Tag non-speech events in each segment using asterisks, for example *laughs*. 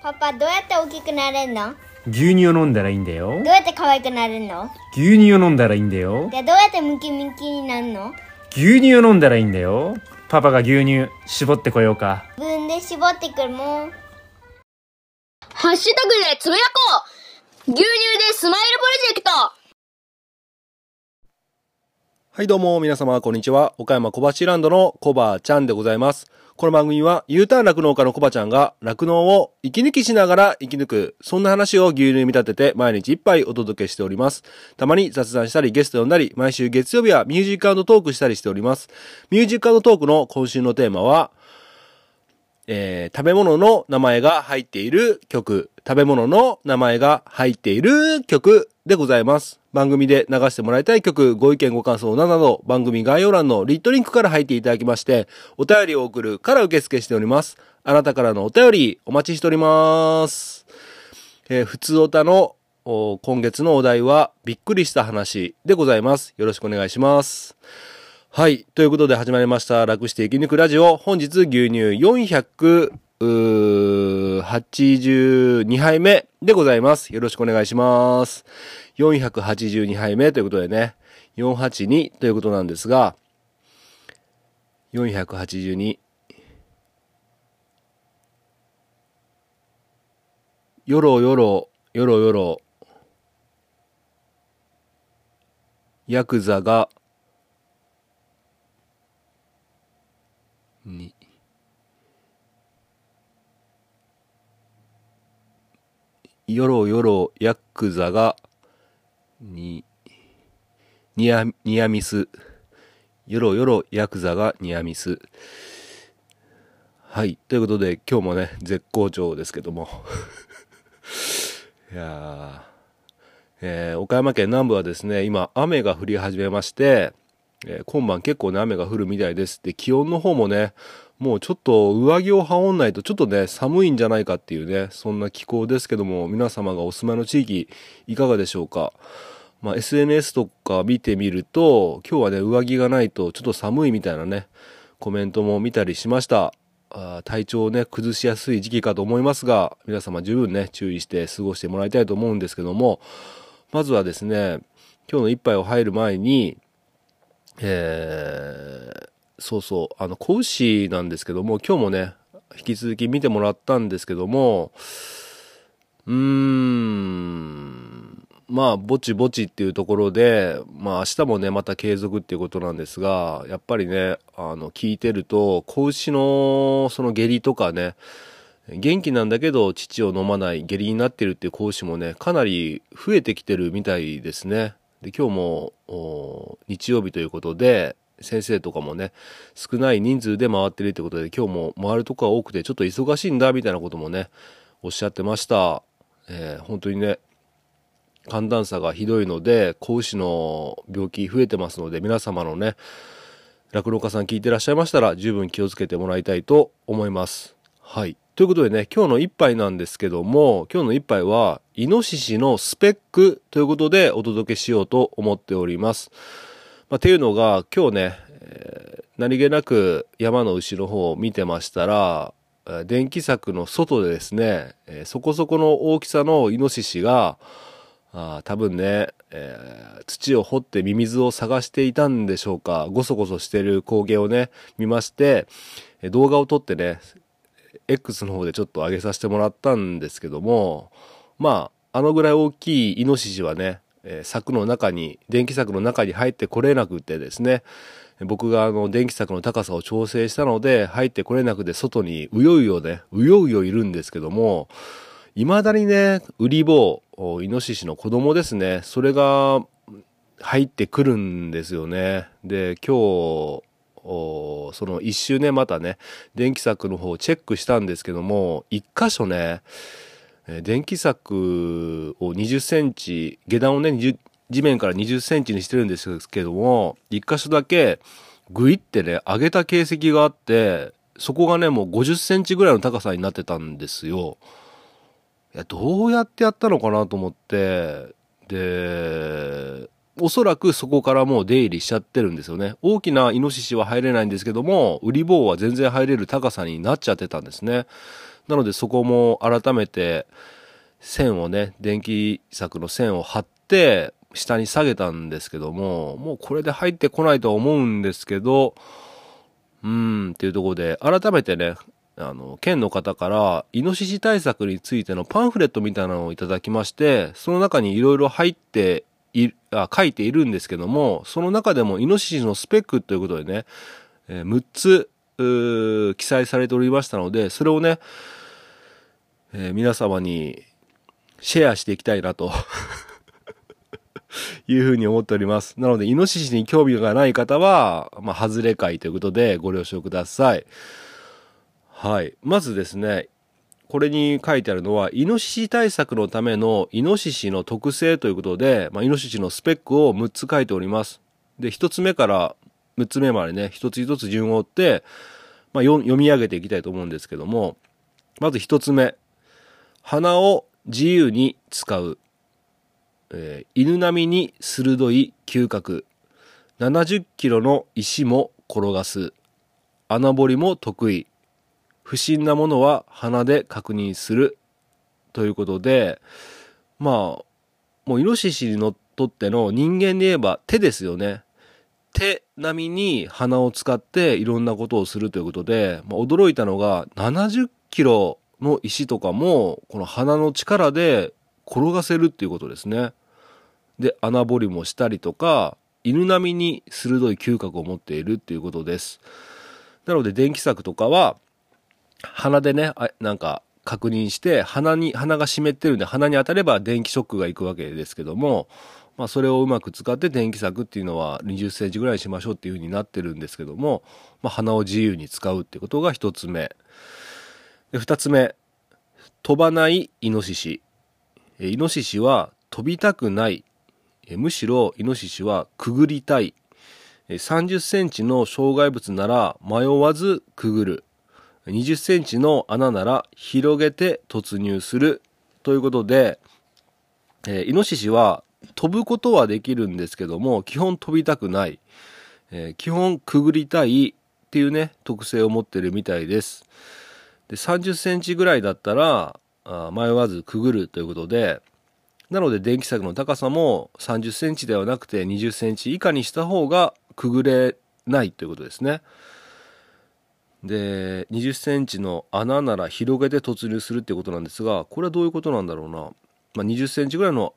パパどうやって大きくなれるの？牛乳を飲んだらいいんだよ。どうやって可愛くなるの？牛乳を飲んだらいいんだよ。でどうやってムキムキになるの？牛乳を飲んだらいいんだよ。パパが牛乳絞ってこようか。自分で絞ってくるもん。ハッシュタグでつぶやこう。牛乳でスマイルプロジェクト。はいどうも皆様こんにちは。岡山小橋ランドのコバちゃんでございます。この番組は U ターン酪農家のコバちゃんが酪農を息抜きしながら生き抜く、そんな話を牛乳に見立てて毎日一杯お届けしております。たまに雑談したりゲスト呼んだり、毎週月曜日はミュージックトークしたりしております。ミュージックトークの今週のテーマは、えー食べ物の名前が入っている曲、食べ物の名前が入っている曲でございます。番組で流してもらいたい曲、ご意見ご感想などなど、番組概要欄のリットリンクから入っていただきまして、お便りを送るから受付しております。あなたからのお便り、お待ちしております。えー、普通おたの今月のお題は、びっくりした話でございます。よろしくお願いします。はい。ということで始まりました。楽して生き抜くラジオ。本日牛乳400 482杯目でございます。よろしくお願いします。482杯目ということでね、482ということなんですが、482。よろよろ、よろよろ、ヤクザが、に、よろよろヤクザが、に、ニア、ニアミス。よろよろヤクザがニアミス。はい。ということで、今日もね、絶好調ですけども。*laughs* いやーえー岡山県南部はですね、今、雨が降り始めまして、えー今晩結構ね、雨が降るみたいです。で、気温の方もね、もうちょっと上着を羽織んないとちょっとね、寒いんじゃないかっていうね、そんな気候ですけども、皆様がお住まいの地域、いかがでしょうか？まあ、SNS とか見てみると、今日はね、上着がないとちょっと寒いみたいなね、コメントも見たりしました。あ体調をね、崩しやすい時期かと思いますが、皆様十分ね、注意して過ごしてもらいたいと思うんですけども、まずはですね、今日の一杯を入る前に、えーそうそう、あの、子牛なんですけども、今日もね、引き続き見てもらったんですけども、うーん、まあ、ぼちぼちっていうところで、まあ、明日もね、また継続っていうことなんですが、やっぱりね、あの、聞いてると、子牛の、その下痢とかね、元気なんだけど乳を飲まない下痢になってるっていう子牛もね、かなり増えてきてるみたいですね。で、今日も、日曜日ということで、先生とかもね、少ない人数で回ってるってことで、今日も回るとこが多くて、ちょっと忙しいんだ、みたいなこともね、おっしゃってました。えー本当にね、寒暖差がひどいので、子牛の病気増えてますので、皆様のね、酪農家さん聞いてらっしゃいましたら、十分気をつけてもらいたいと思います。はい。ということでね、今日の一杯なんですけども、今日の一杯は、イノシシのスペックということでお届けしようと思っております。まあ、っていうのが、今日ね、えー何気なく山の後ろの方を見てましたら、電気柵の外でですね、えーそこそこの大きさのイノシシが、あ多分ね、えー土を掘ってミミズを探していたんでしょうか、ごそごそしてる光景をね、見まして、動画を撮ってね、X の方でちょっと上げさせてもらったんですけども、まあ、あのぐらい大きいイノシシはね、えー柵の中に、電気柵の中に入ってこれなくてですね、僕があの電気柵の高さを調整したので入ってこれなくて外にうようよね、うようよいるんですけども、未だにね、ウリボウ、イノシシの子供ですね、それが入ってくるんですよね。で、今日、その一周ね、またね、電気柵の方をチェックしたんですけども、一箇所ね、電気柵を20センチ、下段をね、地面から20センチにしてるんですけども、一箇所だけ、グイってね、上げた形跡があって、そこがね、もう50センチぐらいの高さになってたんですよ。いや、どうやってやったのかなと思って、で、おそらくそこからもう出入りしちゃってるんですよね。大きなイノシシは入れないんですけども、ウリボウは全然入れる高さになっちゃってたんですね。なのでそこも改めて線をね、電気柵の線を貼って下に下げたんですけども、もうこれで入ってこないとは思うんですけど、うーんっていうところで改めてね、あの、県の方から、イノシシ対策についてのパンフレットみたいなのをいただきまして、その中にいろいろ入っていあ、書いているんですけども、その中でもイノシシのスペックということでね、えー6つ、う記載されておりましたので、それをね、えー皆様にシェアしていきたいなと *laughs* いうふうに思っております。なので、イノシシに興味がない方は、まあ、外れ会ということでご了承ください。はい。まずですね、これに書いてあるのは、イノシシ対策のためのイノシシの特性ということで、まあ、イノシシのスペックを6つ書いております。で、1つ目から6つ目までね、一つ一つ順を追って、まあ、読み上げていきたいと思うんですけども、まず1つ目。鼻を自由に使う。えー犬並みに鋭い嗅覚。70キロの石も転がす。穴掘りも得意。不審なものは鼻で確認する。ということで、まあ、もうイノシシにのっとっての人間で言えば手ですよね。手並みに鼻を使っていろんなことをするということで、まあ、驚いたのが70キロの石とかもこの鼻の力で転がせるっていうことですね。で、穴掘りもしたりとか、犬並みに鋭い嗅覚を持っているっていうことです。なので電気柵とかは鼻でね、あなんか確認して鼻に、鼻が湿ってるんで鼻に当たれば電気ショックが行くわけですけども、まあそれをうまく使って電気柵っていうのは20センチぐらいにしましょうっていう風になってるんですけども、まあ鼻を自由に使うってことが一つ目。で、二つ目。飛ばないイノシシ。えイノシシは飛びたくない。えむしろイノシシはくぐりたい。30センチの障害物なら迷わずくぐる。20センチの穴なら広げて突入する。ということで、えーイノシシは飛ぶことはできるんですけども、基本飛びたくない。えー基本くぐりたいっていうね、特性を持ってるみたいです。で、30センチぐらいだったら、あ迷わずくぐるということで、なので電気柵の高さも30センチではなくて20センチ以下にした方がくぐれないということですね。で、20センチの穴なら広げて突入するってことなんですが、これはどういうことなんだろうな。まあ、20センチぐらいの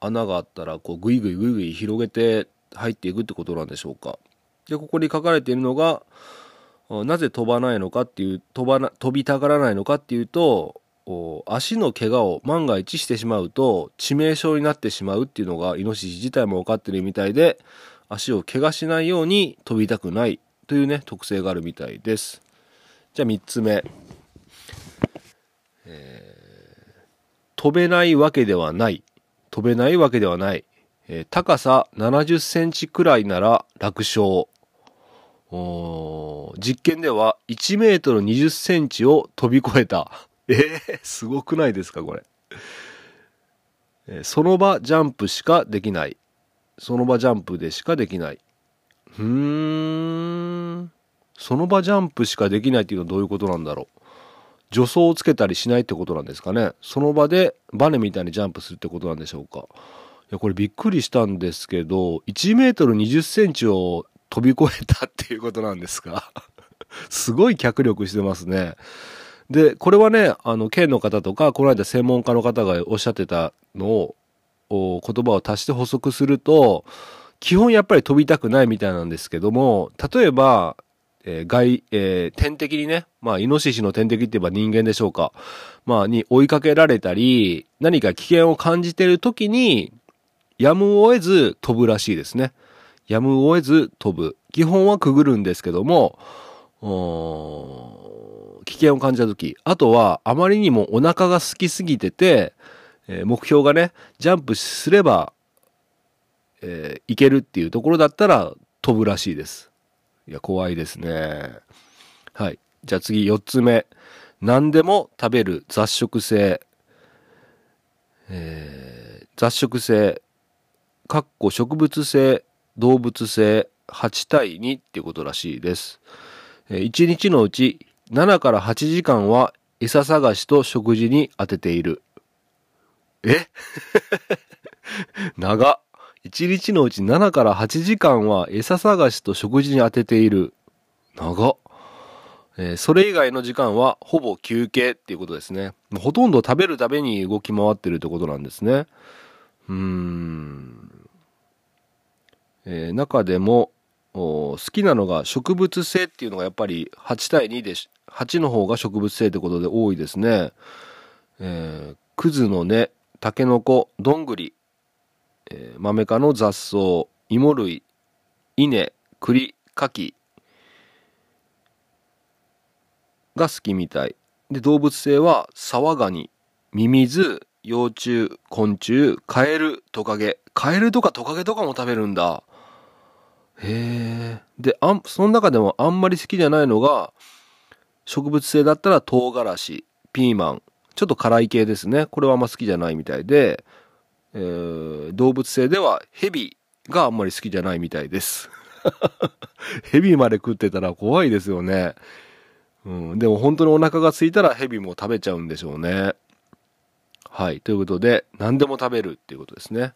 穴があったら、こう、ぐいぐいぐいぐい広げて入っていくってことなんでしょうか。で、ここに書かれているのが、なぜ飛ばないのかっていう、飛ばな、飛びたがらないのかっていうと、足の怪我を万が一してしまうと致命傷になってしまうっていうのがイノシシ自体も分かってるみたいで足を怪我しないように飛びたくないというね特性があるみたいですじゃあ3つ目、えー飛べないわけではない飛べないわけではない、えー高さ70センチくらいなら楽勝実験では1メートル20センチを飛び越えた。*laughs* えー、すごくないですか、これ。えその場ジャンプしかできない。その場ジャンプでしかできない。うーん。その場ジャンプしかできないっていうのはどういうことなんだろう？助走をつけたりしないってことなんですかね？その場でバネみたいにジャンプするってことなんでしょうか？いや、これびっくりしたんですけど、1メートル20センチを飛び越えたっていうことなんですか？すごい脚力してますね。で、これはね、あの、県の方とか、この間専門家の方がおっしゃってたのを、言葉を足して補足すると、基本やっぱり飛びたくないみたいなんですけども、例えば、えー外、えー天敵にね、まあ、イノシシの天敵って言えば人間でしょうか。まあ、に追いかけられたり、何か危険を感じてる時に、やむを得ず飛ぶらしいですね。やむを得ず飛ぶ。基本はくぐるんですけども、危険を感じた時あとはあまりにもお腹が空きすぎてて、えー目標がねジャンプすれば、えーいけるっていうところだったら飛ぶらしいですいや怖いですねはいじゃあ次4つ目何でも食べる雑食性、えー雑食性かっこ植物性動物性8対2っていうことらしいです。1日のうち7から8時間は餌探しと食事に当てている。え？*laughs* 長っ。1日のうち7から8時間は餌探しと食事に当てている。長っ。えーそれ以外の時間はほぼ休憩っていうことですね。ほとんど食べるために動き回ってるってことなんですね。うーん。えー中でも好きなのが植物性っていうのがやっぱり8対2で8の方が植物性ってことで多いですね。えー、クズの根、タケノコ、どんぐり、えー、マメ科の雑草、芋類、稲、栗、柿が好きみたい。で、動物性はサワガニ、ミミズ、幼虫、昆虫、カエル、トカゲ。カエルとかトカゲとかも食べるんだ。へえ。で、あん、その中でもあんまり好きじゃないのが、植物性だったら唐辛子、ピーマン、ちょっと辛い系ですね。これはあんま好きじゃないみたいで、えー動物性ではヘビがあんまり好きじゃないみたいです。*laughs* ヘビまで食ってたら怖いですよね。うん、でも本当にお腹が空いたらヘビも食べちゃうんでしょうね。はい。ということで、何でも食べるっていうことですね。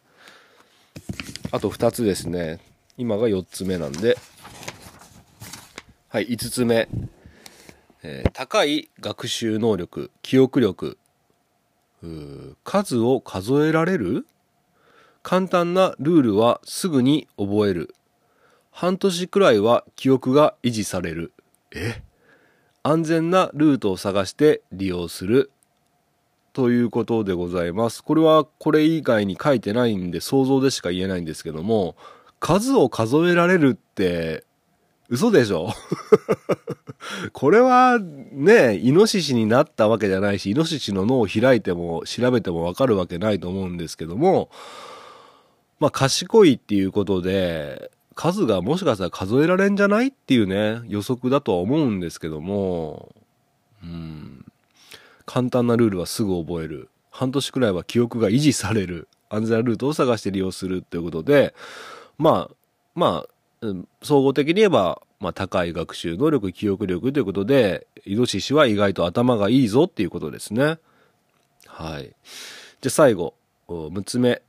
あと2つですね。今が4つ目なんで。はい、5つ目。えー高い学習能力、記憶力。数を数えられる？簡単なルールはすぐに覚える。半年くらいは記憶が維持される。え？安全なルートを探して利用する。ということでございます。これはこれ以外に書いてないんで想像でしか言えないんですけども、数を数えられるって嘘でしょ？*laughs* これはね、イノシシになったわけじゃないし、イノシシの脳を開いても調べてもわかるわけないと思うんですけども、まあ賢いっていうことで、数がもしかしたら数えられんじゃないっていうね、予測だとは思うんですけども、うん、簡単なルールはすぐ覚える。半年くらいは記憶が維持される。安全なルートを探して利用するっていうことで、まあ、まあ、総合的に言えば、まあ、高い学習能力、記憶力ということで、イノシシは意外と頭がいいぞっていうことですね。はい。じゃ最後、6つ目、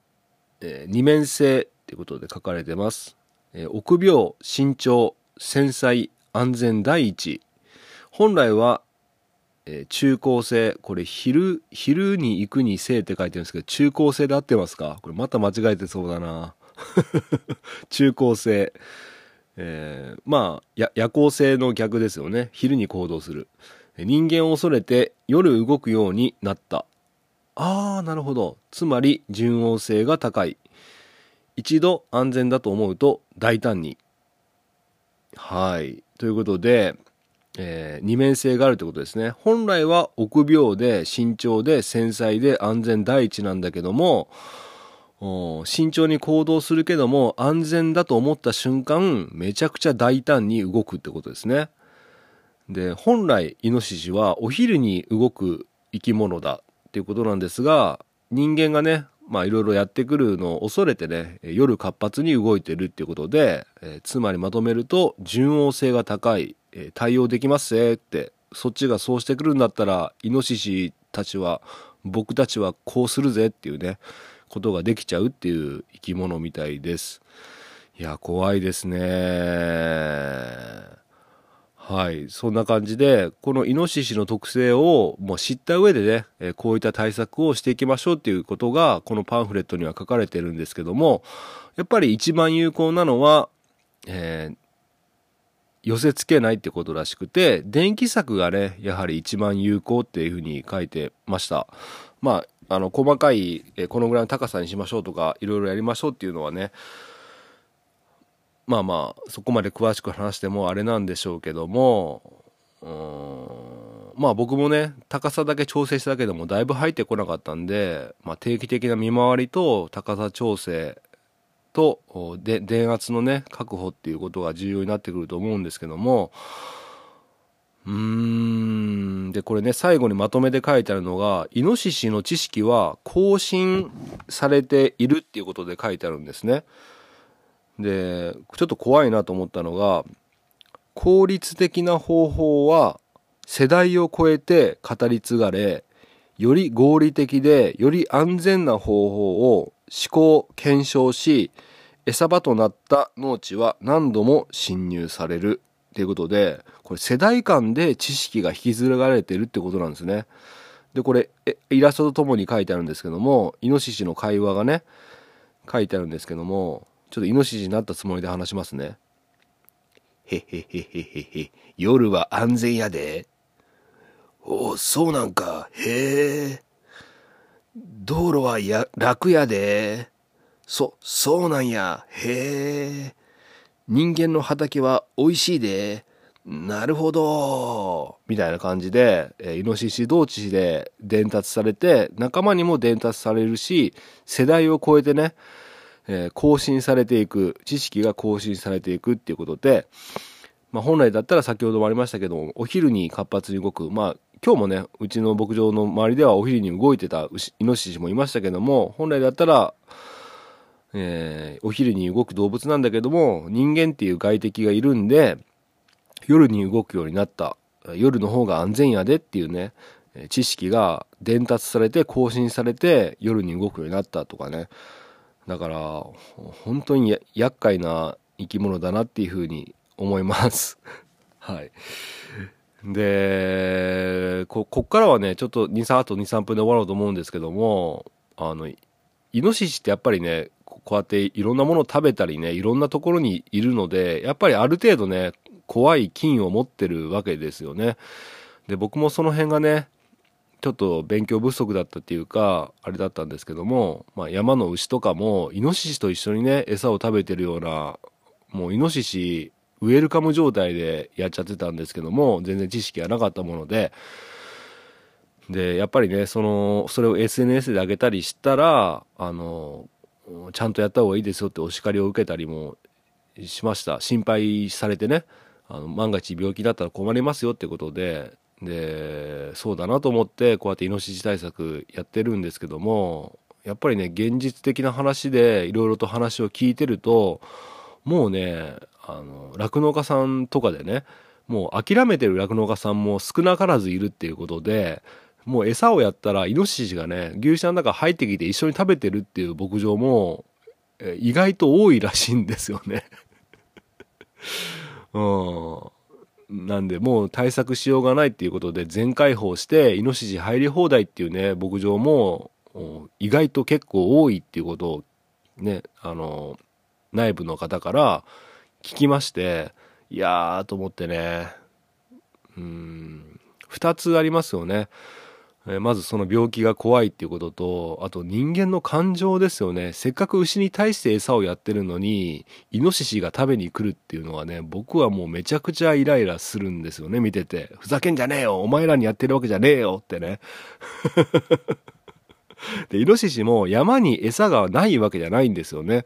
えー二面性っていうことで書かれてます。えー臆病、慎重、繊細、安全第一。本来は、えー中高生、これ昼、昼に行くに生って書いてるんですけど、中高生で合ってますか？これまた間違えてそうだな。*laughs* 中高生。えーまあ、夜行性の逆ですよね。昼に行動する。人間を恐れて夜動くようになった。ああ、なるほど。つまり、順応性が高い。一度安全だと思うと大胆に。はい。ということで、えー二面性があるということですね。本来は臆病で慎重で繊細で安全第一なんだけども、慎重に行動するけども安全だと思った瞬間めちゃくちゃ大胆に動くってことですね。で本来イノシシはお昼に動く生き物だっていうことなんですが人間がねまあいろいろやってくるのを恐れてね夜活発に動いてるっていうことで、えーつまりまとめると順応性が高い、えー対応できますぜってそっちがそうしてくるんだったらイノシシたちは僕たちはこうするぜっていうねことができちゃうっていう生き物みたいです。いや、怖いですね。はい。そんな感じで、このイノシシの特性をもう知った上でね、えこういった対策をしていきましょうっていうことが、このパンフレットには書かれてるんですけども、やっぱり一番有効なのは、えー寄せ付けないってことらしくて、電気柵がね、やはり一番有効っていうふうに書いてました。まあ、あの、細かい、えこのぐらいの高さにしましょうとか、いろいろやりましょうっていうのはね、まあまあ、そこまで詳しく話してもあれなんでしょうけども、うんまあ僕もね、高さだけ調整しただけでもだいぶ入ってこなかったんで、まあ定期的な見回りと高さ調整とで電圧のね確保っていうことが重要になってくると思うんですけどもうん。でこれね最後にまとめて書いてあるのがイノシシの知識は更新されているっていうことで書いてあるんですね。でちょっと怖いなと思ったのが効率的な方法は世代を超えて語り継がれ、より合理的でより安全な方法を試行検証し、餌場となった農地は何度も侵入される。ということで、これ世代間で知識が引き継がれてるってことなんですね。で、これ、イラストとともに書いてあるんですけども、イノシシの会話がね、書いてあるんですけども、ちょっとイノシシになったつもりで話しますね。へへへへへへ、夜は安全やで。おお、そうなんか。へえ。道路はや、楽やで。そ、そうなんや。へえ。人間の畑は美味しいで。なるほど。みたいな感じで、イノシシ同士で伝達されて、仲間にも伝達されるし、世代を超えてね、更新されていく、知識が更新されていくっていうことで、まあ、本来だったら先ほどもありましたけどもお昼に活発に動く、まあ、今日もね、うちの牧場の周りではお昼に動いてたイノシシもいましたけども、本来だったら、えー、お昼に動く動物なんだけども、人間っていう外敵がいるんで、夜に動くようになった。夜の方が安全やでっていうね、知識が伝達されて更新されて夜に動くようになったとかね。だから、本当に厄介な生き物だなっていうふうに思います。*laughs* はい。で、こ、こっからはね、ちょっと2、3、あと2、3分で終わろうと思うんですけども、あの、イノシシってやっぱりね、こうやっていろんなものを食べたりね、いろんなところにいるので、やっぱりある程度ね、怖い菌を持ってるわけですよね。で、僕もその辺がね、ちょっと勉強不足だったっていうか、あれだったんですけども、まあ山の牛とかも、イノシシと一緒にね、餌を食べてるような、もうイノシシ、ウェルカム状態でやっちゃってたんですけども、全然知識がなかったもので、で、やっぱりね、その、それを SNS で上げたりしたら、あの、ちゃんとやった方がいいですよってお叱りを受けたりもしました。心配されてね、あの万が一病気だったら困りますよってことで、で、そうだなと思ってこうやってイノシシ対策やってるんですけども、やっぱりね、現実的な話でいろいろと話を聞いてると、もうね、あの、酪農家さんとかでね、もう諦めてる酪農家さんも少なからずいるっていうことで、もう餌をやったらイノシシがね、牛舎の中入ってきて一緒に食べてるっていう牧場も、意外と多いらしいんですよね *laughs* うん。なんで、もう対策しようがないっていうことで全開放して、イノシシ入り放題っていうね、牧場も、意外と結構多いっていうことを、ね、あの、内部の方から聞きまして、いやーと思ってね、うん、二つありますよね。えまずその病気が怖いっていうことと、あと人間の感情ですよね。せっかく牛に対して餌をやってるのに、イノシシが食べに来るっていうのはね、僕はもうめちゃくちゃイライラするんですよね、見てて。ふざけんじゃねえよお前らにやってるわけじゃねえよってね。*laughs* で、イノシシも山に餌がないわけじゃないんですよね。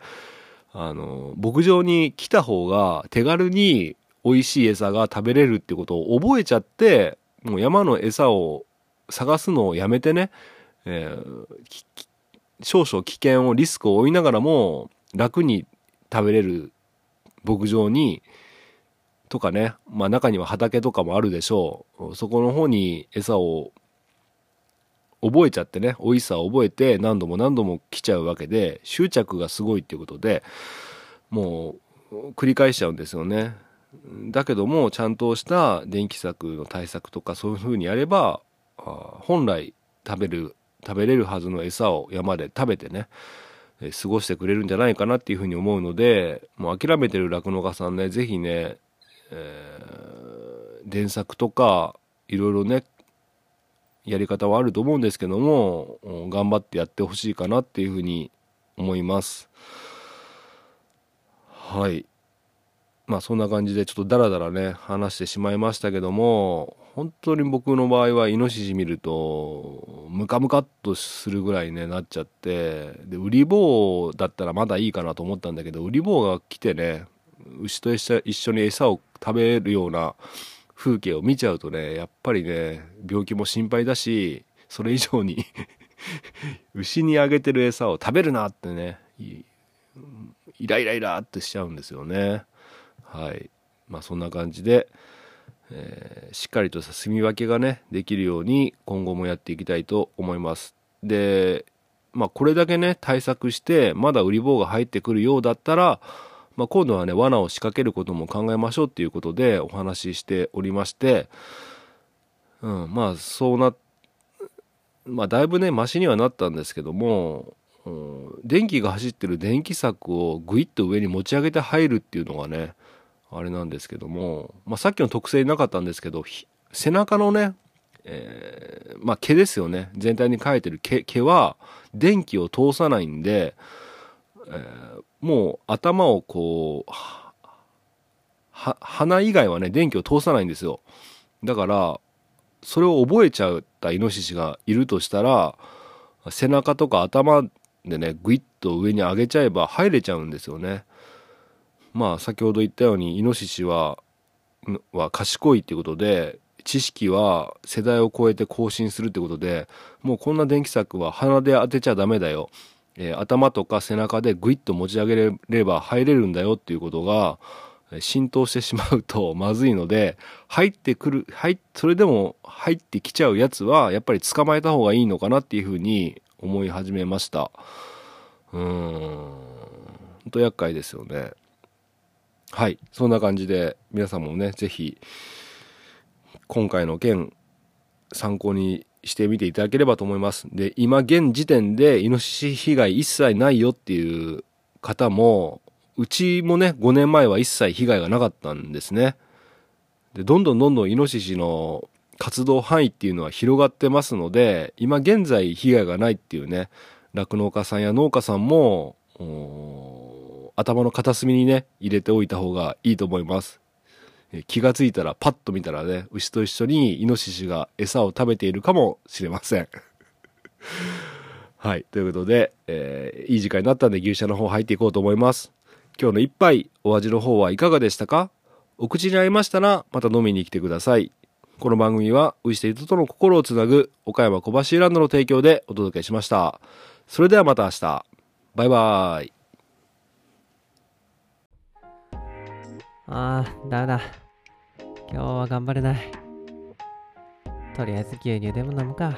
あの、牧場に来た方が手軽に美味しい餌が食べれるってことを覚えちゃって、もう山の餌を探すのをやめてね、えー、少々危険をリスクを負いながらも楽に食べれる牧場にとかね、まあ中には畑とかもあるでしょう。そこの方に餌を覚えちゃってね、美味しさを覚えて何度も何度も来ちゃうわけで、執着がすごいっていうことで、もう繰り返しちゃうんですよね。だけども、ちゃんとした電気柵の対策とかそういう風にやれば、本来食べる食べれるはずの餌を山で食べてね、過ごしてくれるんじゃないかなっていうふうに思うのでもう諦めてる酪農家さんね是非ね、えー、電作とかいろいろねやり方はあると思うんですけども頑張ってやってほしいかなっていうふうに思います。はい。まあそんな感じでちょっとダラダラね話してしまいましたけども本当に僕の場合はイノシシ見るとムカムカっとするぐらいねなっちゃってでウリ坊だったらまだいいかなと思ったんだけどウリ坊が来てね牛と一緒に餌を食べるような風景を見ちゃうとねやっぱりね病気も心配だしそれ以上に *laughs* 牛にあげてる餌を食べるなってねイライライラってしちゃうんですよね。はい。まあそんな感じでえーしっかりとした住み分けがねできるように今後もやっていきたいと思います。でまあこれだけね対策してまだ売り棒が入ってくるようだったらまあ、今度はね罠を仕掛けることも考えましょうっていうことでお話ししておりまして、うん、まあそうなまあだいぶねマシにはなったんですけども、うん、電気が走ってる電気柵をグイッと上に持ち上げて入るっていうのがねあれなんですけども、まあ、さっきの特性なかったんですけど背中のね、えーまあ毛ですよね。全体に生えてる毛毛は電気を通さないんで、えーもう頭をこう鼻以外はね電気を通さないんですよ。だからそれを覚えちゃったイノシシがいるとしたら背中とか頭でねグイッと上に上げちゃえば入れちゃうんですよね。まあ先ほど言ったようにイノシシはは賢いっていうことで知識は世代を超えて更新するってことでもうこんな電気柵は鼻で当てちゃダメだよ。えー頭とか背中でグイッと持ち上げれば入れるんだよっていうことが浸透してしまうと *laughs* まずいので入ってくる入それでも入ってきちゃうやつはやっぱり捕まえた方がいいのかなっていうふうに思い始めました。うーん。ほんと厄介ですよね。はいそんな感じで皆さんもね是非今回の件参考にしてみていただければと思います。で、今現時点でイノシシ被害一切ないよっていう方も、うちもね、5年前は一切被害がなかったんですね。で、どんどんどんどんイノシシの活動範囲っていうのは広がってますので、今現在被害がないっていうね、酪農家さんや農家さんも、頭の片隅にね、入れておいた方がいいと思います。気がついたらパッと見たらね牛と一緒にイノシシが餌を食べているかもしれません。*laughs* はいということで、えーいい時間になったんで牛舎の方入っていこうと思います。今日の一杯お味の方はいかがでしたか？お口に合いましたらまた飲みに来てください。この番組は牛と人との心をつなぐ岡山小橋ランドの提供でお届けしました。それではまた明日。バイバーイ。あー、ダメだ。今日は頑張れない。とりあえず牛乳でも飲むか。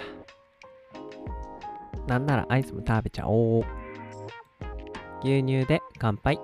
なんならアイスも食べちゃおう。牛乳で乾杯。